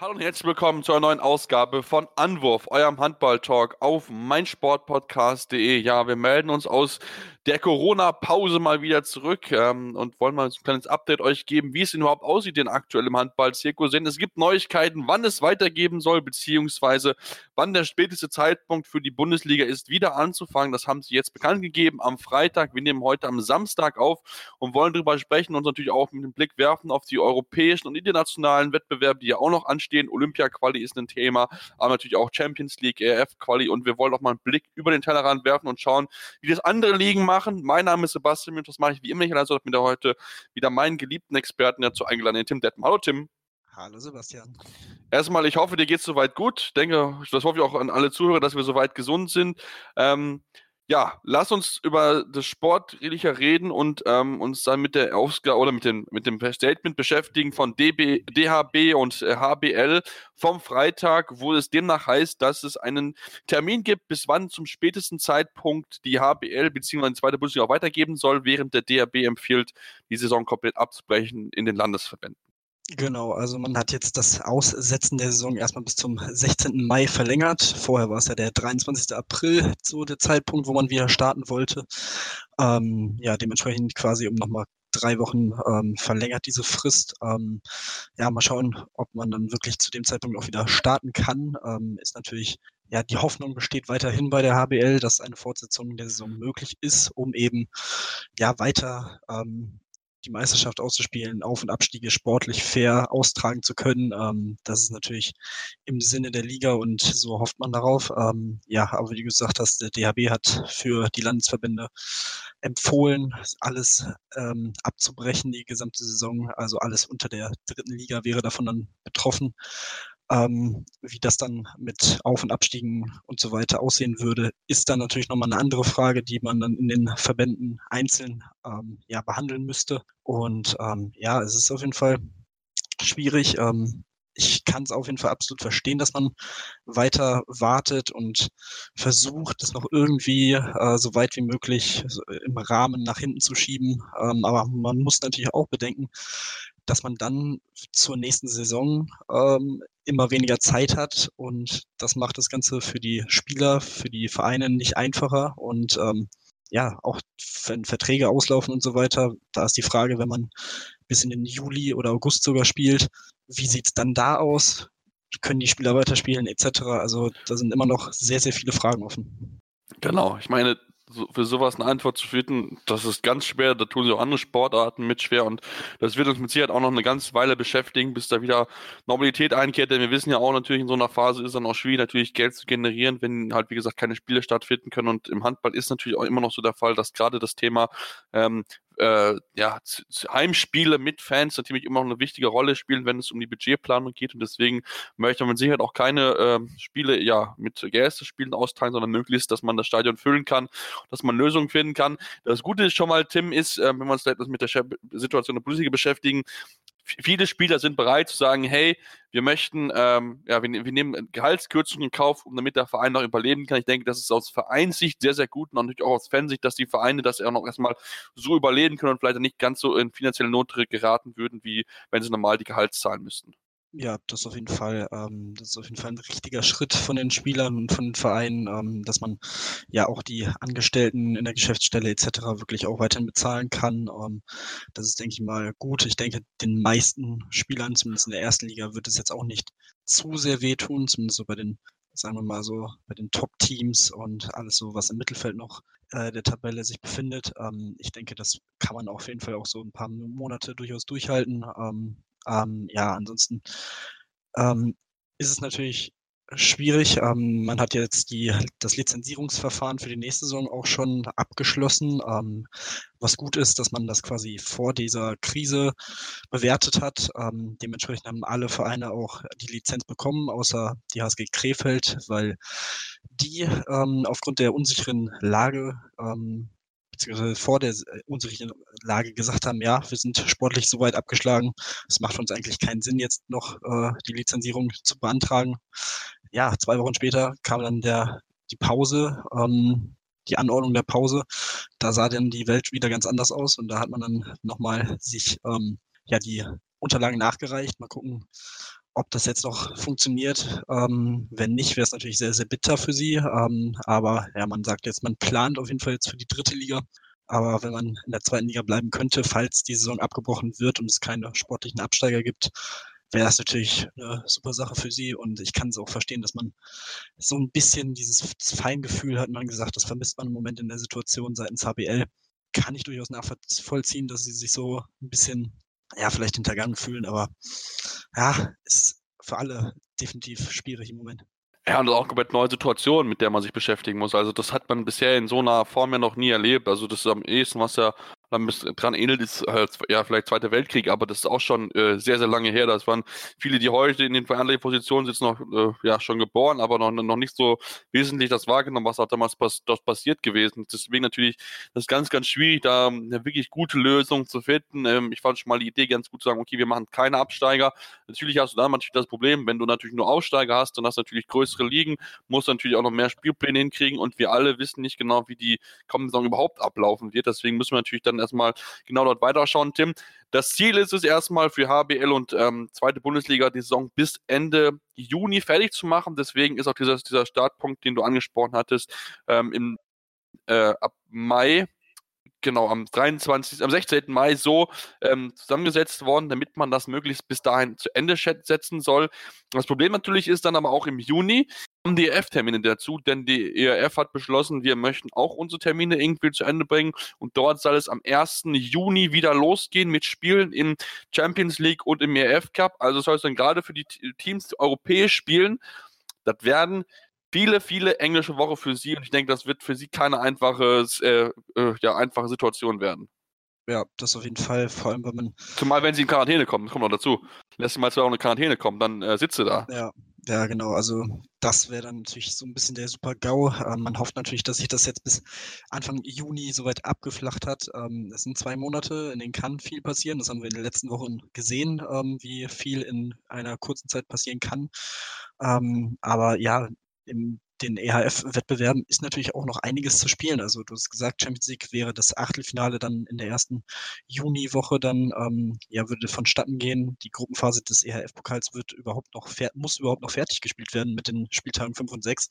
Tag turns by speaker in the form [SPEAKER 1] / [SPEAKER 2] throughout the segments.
[SPEAKER 1] Hallo und herzlich willkommen zu einer neuen Ausgabe von Anwurf, eurem Handball-Talk auf meinsportpodcast.de. Ja, wir melden uns aus der Corona-Pause mal wieder zurück ähm, und wollen mal ein kleines Update euch geben, wie es denn überhaupt aussieht in aktuellem Handball-Zirkus. Denn es gibt Neuigkeiten, wann es weitergeben soll, beziehungsweise wann der späteste Zeitpunkt für die Bundesliga ist, wieder anzufangen. Das haben sie jetzt bekannt gegeben am Freitag. Wir nehmen heute am Samstag auf und wollen darüber sprechen und natürlich auch mit dem Blick werfen auf die europäischen und internationalen Wettbewerbe, die ja auch noch anstehen. Olympia-Quali ist ein Thema, aber natürlich auch Champions League, ERF-Quali und wir wollen auch mal einen Blick über den Tellerrand werfen und schauen, wie das andere Ligen machen. Mein Name ist Sebastian und das mache ich wie immer nicht. Also habe mir heute wieder meinen geliebten Experten dazu eingeladen, den Tim Detman. Hallo Tim.
[SPEAKER 2] Hallo Sebastian.
[SPEAKER 1] Erstmal, ich hoffe, dir geht es soweit gut. Ich denke, das hoffe ich auch an alle Zuhörer, dass wir soweit gesund sind. Ähm, ja, lass uns über das Sportlicher reden und ähm, uns dann mit der Ausgabe oder mit dem, mit dem Statement beschäftigen von DB, DHB und äh, HBL vom Freitag, wo es demnach heißt, dass es einen Termin gibt, bis wann zum spätesten Zeitpunkt die HBL bzw. die zweite Bundesliga auch weitergeben soll, während der DHB empfiehlt, die Saison komplett abzubrechen in den Landesverbänden.
[SPEAKER 2] Genau, also man hat jetzt das Aussetzen der Saison erstmal bis zum 16. Mai verlängert. Vorher war es ja der 23. April, so der Zeitpunkt, wo man wieder starten wollte. Ähm, ja, dementsprechend quasi um nochmal drei Wochen ähm, verlängert diese Frist. Ähm, ja, mal schauen, ob man dann wirklich zu dem Zeitpunkt auch wieder starten kann. Ähm, ist natürlich ja, die Hoffnung besteht weiterhin bei der HBL, dass eine Fortsetzung der Saison möglich ist, um eben ja weiter ähm, die Meisterschaft auszuspielen, Auf- und Abstiege sportlich fair austragen zu können. Ähm, das ist natürlich im Sinne der Liga und so hofft man darauf. Ähm, ja, aber wie du gesagt hast, der DHB hat für die Landesverbände empfohlen, alles ähm, abzubrechen, die gesamte Saison. Also alles unter der dritten Liga wäre davon dann betroffen. Ähm, wie das dann mit Auf- und Abstiegen und so weiter aussehen würde, ist dann natürlich nochmal eine andere Frage, die man dann in den Verbänden einzeln ähm, ja, behandeln müsste. Und ähm, ja, es ist auf jeden Fall schwierig. Ähm, ich kann es auf jeden Fall absolut verstehen, dass man weiter wartet und versucht, das noch irgendwie äh, so weit wie möglich im Rahmen nach hinten zu schieben. Ähm, aber man muss natürlich auch bedenken, dass man dann zur nächsten Saison ähm, immer weniger Zeit hat und das macht das Ganze für die Spieler, für die Vereine nicht einfacher und ähm, ja, auch wenn Verträge auslaufen und so weiter, da ist die Frage, wenn man bis in den Juli oder August sogar spielt, wie sieht's dann da aus? Können die Spieler weiterspielen etc.? Also da sind immer noch sehr, sehr viele Fragen offen.
[SPEAKER 1] Genau, ich meine, so, für sowas eine Antwort zu finden, das ist ganz schwer. Da tun sich auch andere Sportarten mit schwer und das wird uns mit Sicherheit auch noch eine ganze Weile beschäftigen, bis da wieder Normalität einkehrt. Denn wir wissen ja auch natürlich, in so einer Phase ist dann auch schwierig, natürlich Geld zu generieren, wenn halt, wie gesagt, keine Spiele stattfinden können. Und im Handball ist natürlich auch immer noch so der Fall, dass gerade das Thema ähm, äh, ja, Heimspiele mit Fans natürlich immer eine wichtige Rolle spielen, wenn es um die Budgetplanung geht. Und deswegen möchte man sicher auch keine äh, Spiele ja mit Gästespielen austragen, sondern möglichst, dass man das Stadion füllen kann, dass man Lösungen finden kann. Das Gute ist schon mal, Tim, ist, äh, wenn wir uns mit der Situation der Bundesliga beschäftigen, viele Spieler sind bereit zu sagen, hey, wir möchten, ähm, ja, wir, wir nehmen Gehaltskürzungen in Kauf, um damit der Verein noch überleben kann. Ich denke, das ist aus Vereinssicht sehr, sehr gut und natürlich auch aus Fansicht, dass die Vereine das auch noch erstmal so überleben können und vielleicht nicht ganz so in finanzielle Not geraten würden, wie wenn sie normal die Gehaltszahlen müssten.
[SPEAKER 2] Ja, das ist auf jeden Fall, ähm, das ist auf jeden Fall ein richtiger Schritt von den Spielern und von den Vereinen, ähm, dass man ja auch die Angestellten in der Geschäftsstelle etc. wirklich auch weiterhin bezahlen kann. Ähm, das ist, denke ich mal, gut. Ich denke, den meisten Spielern, zumindest in der ersten Liga, wird es jetzt auch nicht zu sehr wehtun, zumindest so bei den, sagen wir mal so, bei den Top-Teams und alles so, was im Mittelfeld noch äh, der Tabelle sich befindet. Ähm, ich denke, das kann man auf jeden Fall auch so ein paar Monate durchaus durchhalten. Ähm, ja, ansonsten ähm, ist es natürlich schwierig. Ähm, man hat jetzt die, das Lizenzierungsverfahren für die nächste Saison auch schon abgeschlossen. Ähm, was gut ist, dass man das quasi vor dieser Krise bewertet hat. Ähm, dementsprechend haben alle Vereine auch die Lizenz bekommen, außer die HSG Krefeld, weil die ähm, aufgrund der unsicheren Lage ähm, beziehungsweise vor der äh, unsicheren Lage gesagt haben, ja, wir sind sportlich so weit abgeschlagen, es macht uns eigentlich keinen Sinn, jetzt noch äh, die Lizenzierung zu beantragen. Ja, zwei Wochen später kam dann der, die Pause, ähm, die Anordnung der Pause. Da sah dann die Welt wieder ganz anders aus und da hat man dann nochmal sich ähm, ja die Unterlagen nachgereicht. Mal gucken, ob das jetzt noch funktioniert. Ähm, wenn nicht, wäre es natürlich sehr, sehr bitter für sie. Ähm, aber ja, man sagt jetzt, man plant auf jeden Fall jetzt für die dritte Liga. Aber wenn man in der zweiten Liga bleiben könnte, falls die Saison abgebrochen wird und es keine sportlichen Absteiger gibt, wäre das natürlich eine super Sache für sie. Und ich kann es auch verstehen, dass man so ein bisschen dieses Feingefühl hat man gesagt, das vermisst man im Moment in der Situation seitens HBL. Kann ich durchaus nachvollziehen, dass sie sich so ein bisschen ja, vielleicht hintergangen fühlen, aber ja, ist für alle definitiv schwierig im Moment.
[SPEAKER 1] Ja, und auch komplett neue Situation, mit der man sich beschäftigen muss. Also das hat man bisher in so einer Form ja noch nie erlebt. Also das ist am ehesten, was ja dran ähnelt, ist halt, ja, vielleicht Zweiter Weltkrieg, aber das ist auch schon äh, sehr, sehr lange her. Das waren viele, die heute in den verantwortlichen Positionen sitzen, noch äh, ja, schon geboren, aber noch, noch nicht so wesentlich das wahrgenommen, was auch damals pass dort passiert gewesen. Deswegen natürlich das ist ganz, ganz schwierig, da eine wirklich gute Lösung zu finden. Ähm, ich fand schon mal die Idee ganz gut zu sagen, okay, wir machen keine Absteiger. Natürlich hast du dann natürlich das Problem, wenn du natürlich nur Aussteiger hast, dann hast du natürlich größere Ligen, musst natürlich auch noch mehr Spielpläne hinkriegen und wir alle wissen nicht genau, wie die kommende Saison überhaupt ablaufen wird. Deswegen müssen wir natürlich dann erstmal genau dort weiterschauen, Tim. Das Ziel ist es erstmal für HBL und ähm, zweite Bundesliga die Saison bis Ende Juni fertig zu machen. Deswegen ist auch dieser, dieser Startpunkt, den du angesprochen hattest, ähm, im, äh, ab Mai genau am 23., am 16. Mai so ähm, zusammengesetzt worden, damit man das möglichst bis dahin zu Ende setzen soll. Das Problem natürlich ist dann aber auch im Juni kommen die ERF-Termine dazu, denn die ERF hat beschlossen, wir möchten auch unsere Termine irgendwie zu Ende bringen und dort soll es am 1. Juni wieder losgehen mit Spielen im Champions League und im ERF Cup. Also soll es dann gerade für die Teams die europäisch spielen. Das werden viele, viele englische Woche für sie und ich denke, das wird für sie keine einfache, äh, äh, ja, einfache Situation werden.
[SPEAKER 2] Ja, das auf jeden Fall, vor allem wenn man.
[SPEAKER 1] Zumal wenn sie in Quarantäne kommen, das kommt noch dazu. Lässt sie mal zwei Wochen in Quarantäne kommen, dann äh, sitzt sie da.
[SPEAKER 2] Ja, ja, genau. Also das wäre dann natürlich so ein bisschen der super GAU. Ähm, man hofft natürlich, dass sich das jetzt bis Anfang Juni soweit abgeflacht hat. Ähm, es sind zwei Monate, in denen kann viel passieren. Das haben wir in den letzten Wochen gesehen, ähm, wie viel in einer kurzen Zeit passieren kann. Ähm, aber ja, in den EHF-Wettbewerben ist natürlich auch noch einiges zu spielen. Also du hast gesagt, Champions League wäre das Achtelfinale dann in der ersten Juniwoche dann ähm, ja würde vonstatten gehen. Die Gruppenphase des EHF-Pokals wird überhaupt noch muss überhaupt noch fertig gespielt werden mit den Spieltagen 5 und 6.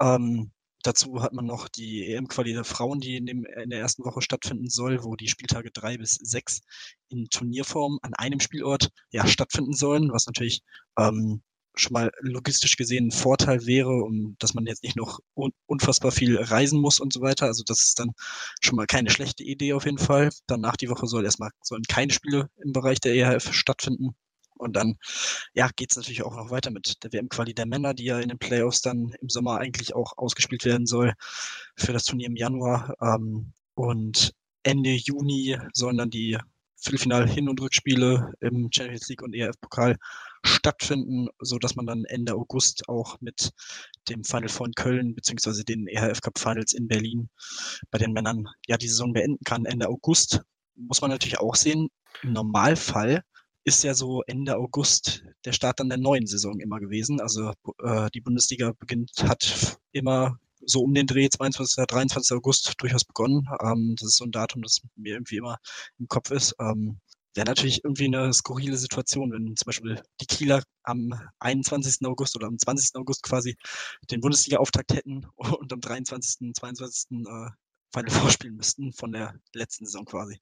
[SPEAKER 2] Ähm, Dazu hat man noch die EM-Quali der Frauen, die in, dem, in, der ersten Woche stattfinden soll, wo die Spieltage drei bis sechs in Turnierform an einem Spielort ja, stattfinden sollen, was natürlich ähm, schon mal logistisch gesehen ein Vorteil wäre, um, dass man jetzt nicht noch un unfassbar viel reisen muss und so weiter. Also das ist dann schon mal keine schlechte Idee auf jeden Fall. Danach die Woche soll erstmal sollen keine Spiele im Bereich der EHF stattfinden. Und dann ja, geht es natürlich auch noch weiter mit der WM-Quali der Männer, die ja in den Playoffs dann im Sommer eigentlich auch ausgespielt werden soll für das Turnier im Januar. Ähm, und Ende Juni sollen dann die Viertelfinal-Hin- und Rückspiele im Champions League und ERF-Pokal stattfinden, so dass man dann Ende August auch mit dem Final in Köln beziehungsweise den EHF Cup Finals in Berlin bei den Männern ja die Saison beenden kann. Ende August muss man natürlich auch sehen. Im Normalfall ist ja so Ende August der Start dann der neuen Saison immer gewesen. Also äh, die Bundesliga beginnt, hat immer so um den Dreh 22. 23. August durchaus begonnen. Ähm, das ist so ein Datum, das mir irgendwie immer im Kopf ist. Ähm, Wäre natürlich irgendwie eine skurrile Situation, wenn zum Beispiel die Kieler am 21. August oder am 20. August quasi den Bundesliga-Auftakt hätten und am 23., 22. Äh, Final vorspielen müssten von der letzten Saison quasi.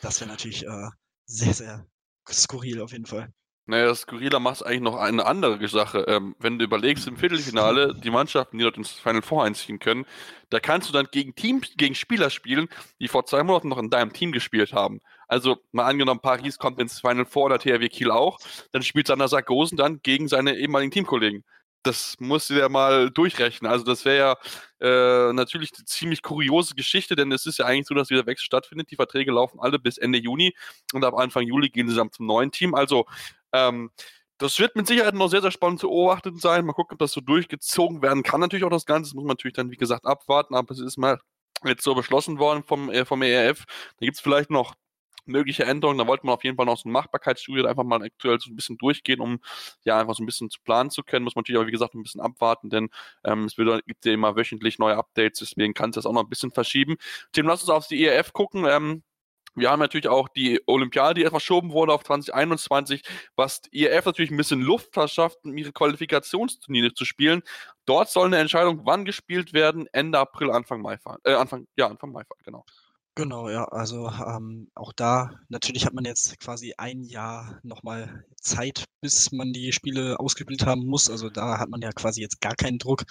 [SPEAKER 2] Das wäre natürlich äh, sehr, sehr skurril auf jeden Fall.
[SPEAKER 1] Naja, Skurriler macht eigentlich noch eine andere Sache. Ähm, wenn du überlegst, im Viertelfinale die Mannschaften, die dort ins Final Four einziehen können, da kannst du dann gegen Teams, gegen Spieler spielen, die vor zwei Monaten noch in deinem Team gespielt haben. Also mal angenommen, Paris kommt ins Final Four oder THW Kiel auch, dann spielt Sander Sargosen dann gegen seine ehemaligen Teamkollegen. Das musst du ja mal durchrechnen. Also das wäre ja äh, natürlich eine ziemlich kuriose Geschichte, denn es ist ja eigentlich so, dass dieser Wechsel stattfindet. Die Verträge laufen alle bis Ende Juni und ab Anfang Juli gehen sie dann zum neuen Team. Also ähm, das wird mit Sicherheit noch sehr, sehr spannend zu beobachten sein. Mal gucken, ob das so durchgezogen werden kann. Natürlich auch das Ganze, das muss man natürlich dann, wie gesagt, abwarten, aber es ist mal jetzt so beschlossen worden vom, äh, vom ERF. Da gibt es vielleicht noch mögliche Änderungen. Da wollte man auf jeden Fall noch so ein Machbarkeitsstudie einfach mal aktuell so ein bisschen durchgehen, um ja einfach so ein bisschen zu planen zu können. Muss man natürlich aber, wie gesagt, ein bisschen abwarten, denn ähm, es wird, gibt ja immer wöchentlich neue Updates, deswegen kann es das auch noch ein bisschen verschieben. Tim, lass uns auf die ERF gucken. Ähm, wir haben natürlich auch die Olympiade, die verschoben wurde auf 2021, was IRF natürlich ein bisschen Luft verschafft, um ihre Qualifikationsturniere zu spielen. Dort soll eine Entscheidung, wann gespielt werden, Ende April, Anfang Mai fahren. Äh, Anfang, ja, Anfang Mai fahren, genau.
[SPEAKER 2] Genau, ja, also ähm, auch da, natürlich hat man jetzt quasi ein Jahr nochmal Zeit, bis man die Spiele ausgespielt haben muss. Also da hat man ja quasi jetzt gar keinen Druck.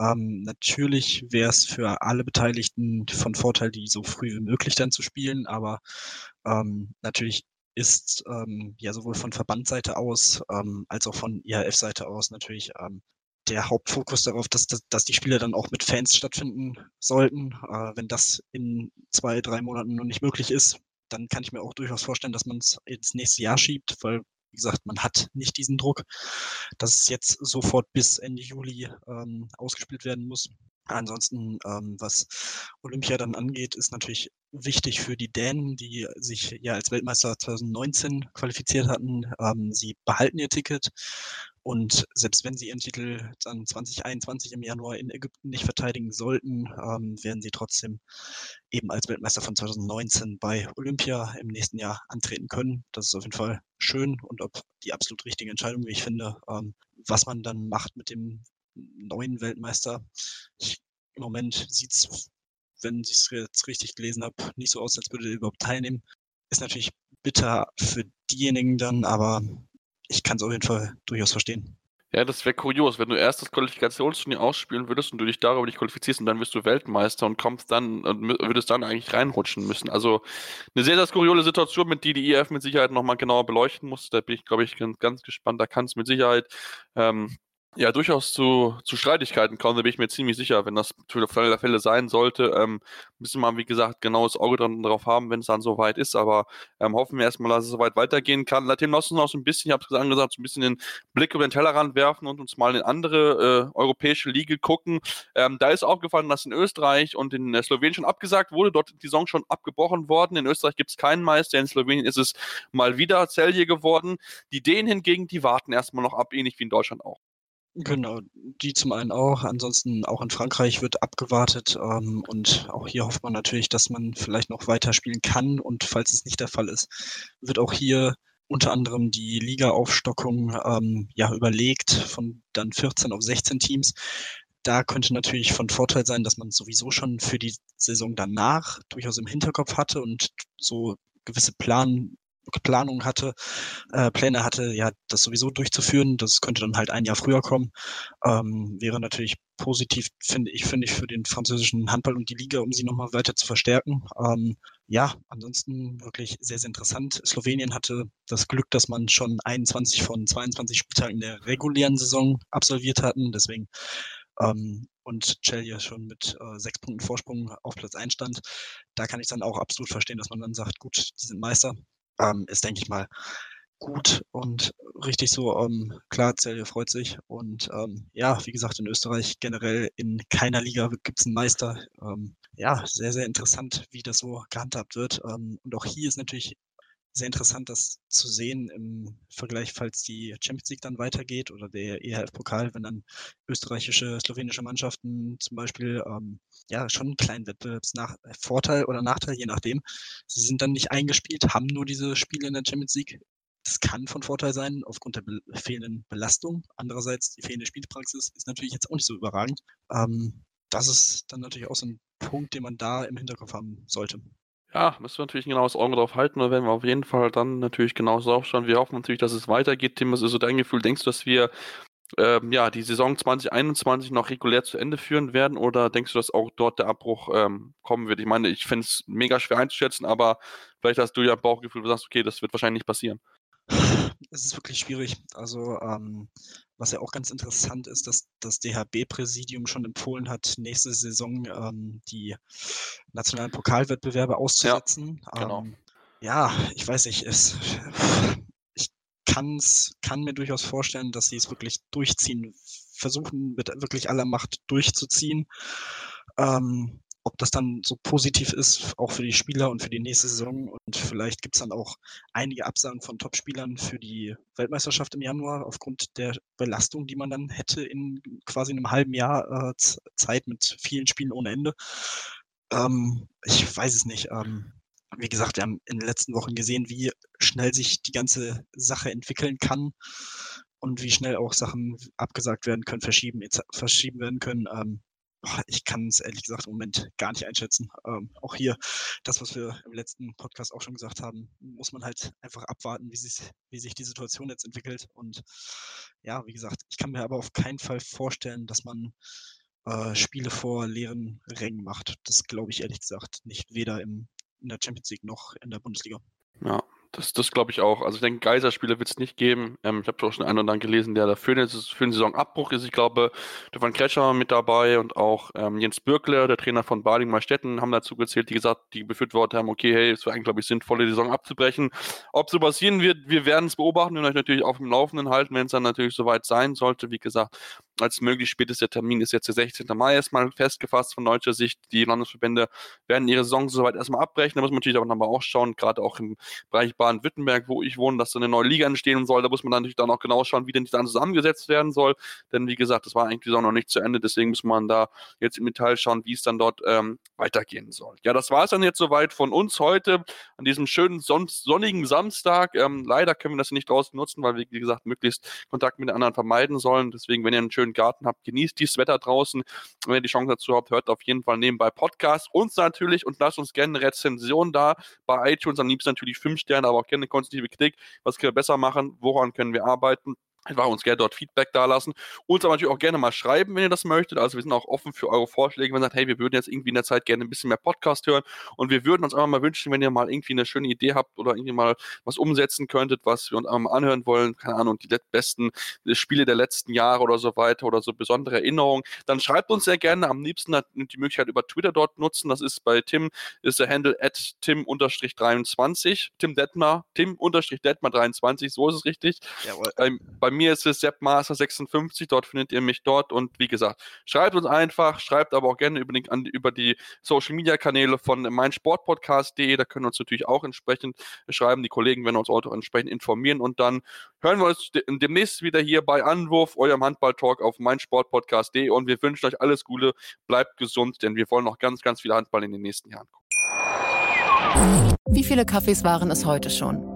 [SPEAKER 2] Ähm, natürlich wäre es für alle Beteiligten von Vorteil, die so früh wie möglich dann zu spielen, aber ähm, natürlich ist ähm, ja sowohl von Verbandseite aus ähm, als auch von IHF-Seite aus natürlich ähm, der Hauptfokus darauf, dass, dass, dass die Spiele dann auch mit Fans stattfinden sollten. Äh, wenn das in zwei, drei Monaten noch nicht möglich ist, dann kann ich mir auch durchaus vorstellen, dass man es ins nächste Jahr schiebt, weil, wie gesagt, man hat nicht diesen Druck, dass es jetzt sofort bis Ende Juli ähm, ausgespielt werden muss. Ansonsten, ähm, was Olympia dann angeht, ist natürlich wichtig für die Dänen, die sich ja als Weltmeister 2019 qualifiziert hatten. Ähm, sie behalten ihr Ticket und selbst wenn sie ihren Titel dann 2021 im Januar in Ägypten nicht verteidigen sollten, ähm, werden sie trotzdem eben als Weltmeister von 2019 bei Olympia im nächsten Jahr antreten können. Das ist auf jeden Fall schön und ob die absolut richtige Entscheidung, wie ich finde, ähm, was man dann macht mit dem neuen Weltmeister. Ich, Im Moment sieht es, wenn ich es jetzt richtig gelesen habe, nicht so aus, als würde er überhaupt teilnehmen. Ist natürlich bitter für diejenigen dann, aber ich kann es auf jeden Fall durchaus verstehen.
[SPEAKER 1] Ja, das wäre kurios, wenn du erst das Qualifikationsturnier ausspielen würdest und du dich darüber nicht qualifizierst und dann wirst du Weltmeister und kommst dann und würdest dann eigentlich reinrutschen müssen. Also eine sehr, sehr skurrile Situation, mit die die IF mit Sicherheit nochmal genauer beleuchten muss. Da bin ich, glaube ich, ganz, ganz gespannt. Da kann es mit Sicherheit ähm, ja, durchaus zu, zu Streitigkeiten kommen, da bin ich mir ziemlich sicher, wenn das für der Fälle sein sollte. Ähm, müssen wir, wie gesagt, genaues Auge drauf haben, wenn es dann soweit ist. Aber ähm, hoffen wir erstmal, dass es soweit weitergehen kann. Latin lass uns noch so ein bisschen, ich habe es angesagt, so ein bisschen den Blick über den Tellerrand werfen und uns mal in andere äh, europäische Liga gucken. Ähm, da ist aufgefallen, dass in Österreich und in äh, Slowenien schon abgesagt wurde. Dort die Saison schon abgebrochen worden. In Österreich gibt es keinen Meister. In Slowenien ist es mal wieder Celje geworden. Die Dänen hingegen, die warten erstmal noch ab, ähnlich wie in Deutschland auch.
[SPEAKER 2] Genau, die zum einen auch. Ansonsten auch in Frankreich wird abgewartet. Ähm, und auch hier hofft man natürlich, dass man vielleicht noch weiterspielen kann. Und falls es nicht der Fall ist, wird auch hier unter anderem die Liga-Aufstockung ähm, ja, überlegt von dann 14 auf 16 Teams. Da könnte natürlich von Vorteil sein, dass man sowieso schon für die Saison danach durchaus im Hinterkopf hatte und so gewisse Plan, Planung hatte, äh, Pläne hatte, ja, das sowieso durchzuführen. Das könnte dann halt ein Jahr früher kommen. Ähm, wäre natürlich positiv, finde ich, finde ich, für den französischen Handball und die Liga, um sie nochmal weiter zu verstärken. Ähm, ja, ansonsten wirklich sehr, sehr interessant. Slowenien hatte das Glück, dass man schon 21 von 22 Spieltagen der regulären Saison absolviert hatten. Deswegen ähm, und Celje schon mit äh, sechs Punkten Vorsprung auf Platz 1 stand. Da kann ich dann auch absolut verstehen, dass man dann sagt, gut, die sind Meister, ähm, ist, denke ich mal, gut und richtig so. Ähm, klar, Celje freut sich. Und ähm, ja, wie gesagt, in Österreich generell in keiner Liga gibt es einen Meister. Ähm, ja, sehr, sehr interessant, wie das so gehandhabt wird. Ähm, und auch hier ist natürlich sehr interessant, das zu sehen im Vergleich, falls die Champions League dann weitergeht oder der EHF-Pokal, wenn dann österreichische, slowenische Mannschaften zum Beispiel ähm, ja schon einen kleinen Wettbewerbsvorteil oder Nachteil, je nachdem. Sie sind dann nicht eingespielt, haben nur diese Spiele in der Champions League. Das kann von Vorteil sein aufgrund der be fehlenden Belastung. Andererseits die fehlende Spielpraxis ist natürlich jetzt auch nicht so überragend. Ähm, das ist dann natürlich auch so ein Punkt, den man da im Hinterkopf haben sollte.
[SPEAKER 1] Ja, müssen wir natürlich ein genaues Auge drauf halten. Da werden wir auf jeden Fall dann natürlich genauso aufschauen. Wir hoffen natürlich, dass es weitergeht. Tim, was ist so dein Gefühl? Denkst du, dass wir ähm, ja, die Saison 2021 noch regulär zu Ende führen werden oder denkst du, dass auch dort der Abbruch ähm, kommen wird? Ich meine, ich finde es mega schwer einzuschätzen, aber vielleicht hast du ja ein Bauchgefühl, du sagst, okay, das wird wahrscheinlich nicht passieren.
[SPEAKER 2] Es ist wirklich schwierig. Also, ähm, was ja auch ganz interessant ist, dass das DHB-Präsidium schon empfohlen hat, nächste Saison ähm, die nationalen Pokalwettbewerbe auszusetzen.
[SPEAKER 1] Ja, genau.
[SPEAKER 2] Ähm, ja, ich weiß nicht, es, ich kann's, kann mir durchaus vorstellen, dass sie es wirklich durchziehen, versuchen mit wirklich aller Macht durchzuziehen. Ähm, ob das dann so positiv ist, auch für die Spieler und für die nächste Saison. Und vielleicht gibt es dann auch einige Absagen von Topspielern für die Weltmeisterschaft im Januar aufgrund der Belastung, die man dann hätte in quasi einem halben Jahr äh, Zeit mit vielen Spielen ohne Ende. Ähm, ich weiß es nicht. Ähm, wie gesagt, wir haben in den letzten Wochen gesehen, wie schnell sich die ganze Sache entwickeln kann und wie schnell auch Sachen abgesagt werden können, verschieben, verschieben werden können. Ähm, ich kann es ehrlich gesagt im Moment gar nicht einschätzen. Ähm, auch hier, das, was wir im letzten Podcast auch schon gesagt haben, muss man halt einfach abwarten, wie sich, wie sich die Situation jetzt entwickelt. Und ja, wie gesagt, ich kann mir aber auf keinen Fall vorstellen, dass man äh, Spiele vor leeren Rängen macht. Das glaube ich ehrlich gesagt nicht, weder im, in der Champions League noch in der Bundesliga.
[SPEAKER 1] Ja, das, das glaube ich auch. Also ich denke, Geiserspieler wird es nicht geben. Ähm, ich habe auch schon einen oder anderen gelesen, der dafür eine, für einen Saisonabbruch ist. Ich glaube, Stefan Kretscher mit dabei und auch ähm, Jens Bürkle, der Trainer von Bading Malstetten, haben dazu gezählt, die gesagt, die befürwortet haben, okay, hey, es wäre eigentlich, glaube ich, sinnvoll, die Saison abzubrechen. Ob so passieren wird, wir werden es beobachten und euch natürlich auf dem Laufenden halten, wenn es dann natürlich soweit sein sollte. Wie gesagt, als möglich spätester Termin ist jetzt der 16. Mai erstmal festgefasst von deutscher Sicht. Die Landesverbände werden ihre Saison soweit erstmal abbrechen. Da muss man natürlich aber nochmal auch schauen, gerade auch im Bereich Baden-Württemberg, wo ich wohne, dass so eine neue Liga entstehen soll. Da muss man dann natürlich dann auch genau schauen, wie denn die dann zusammengesetzt werden soll. Denn wie gesagt, das war eigentlich die Saison noch nicht zu Ende. Deswegen muss man da jetzt im Detail schauen, wie es dann dort ähm, weitergehen soll. Ja, das war es dann jetzt soweit von uns heute an diesem schönen son sonnigen Samstag. Ähm, leider können wir das nicht draußen nutzen, weil wir, wie gesagt, möglichst Kontakt mit den anderen vermeiden sollen. Deswegen, wenn ihr einen schönen schönen Garten habt, genießt dieses Wetter draußen. Wenn ihr die Chance dazu habt, hört auf jeden Fall nebenbei Podcast. Uns natürlich und lasst uns gerne eine Rezension da. Bei iTunes am liebsten natürlich 5 Sterne, aber auch gerne konstruktive Kritik. Was können wir besser machen? Woran können wir arbeiten? Einfach uns gerne dort Feedback dalassen. Uns aber natürlich auch gerne mal schreiben, wenn ihr das möchtet. Also wir sind auch offen für eure Vorschläge. Wenn ihr sagt, hey, wir würden jetzt irgendwie in der Zeit gerne ein bisschen mehr Podcast hören und wir würden uns einfach mal wünschen, wenn ihr mal irgendwie eine schöne Idee habt oder irgendwie mal was umsetzen könntet, was wir uns einfach mal anhören wollen. Keine Ahnung, die besten Spiele der letzten Jahre oder so weiter oder so besondere Erinnerungen. Dann schreibt uns sehr gerne. Am liebsten die Möglichkeit über Twitter dort nutzen. Das ist bei Tim, ist der Handle at tim-23. Tim Detmer, Tim-Detmer23, so ist es richtig. Jawohl. Ähm, bei mir ist es seppmaster56, dort findet ihr mich dort und wie gesagt, schreibt uns einfach, schreibt aber auch gerne über die, an, über die Social Media Kanäle von meinsportpodcast.de, da können wir uns natürlich auch entsprechend schreiben, die Kollegen werden uns auch entsprechend informieren und dann hören wir uns demnächst wieder hier bei Anwurf, eurem Handball-Talk auf meinsportpodcast.de und wir wünschen euch alles Gute, bleibt gesund, denn wir wollen noch ganz, ganz viel Handball in den nächsten Jahren.
[SPEAKER 3] Wie viele Kaffees waren es heute schon?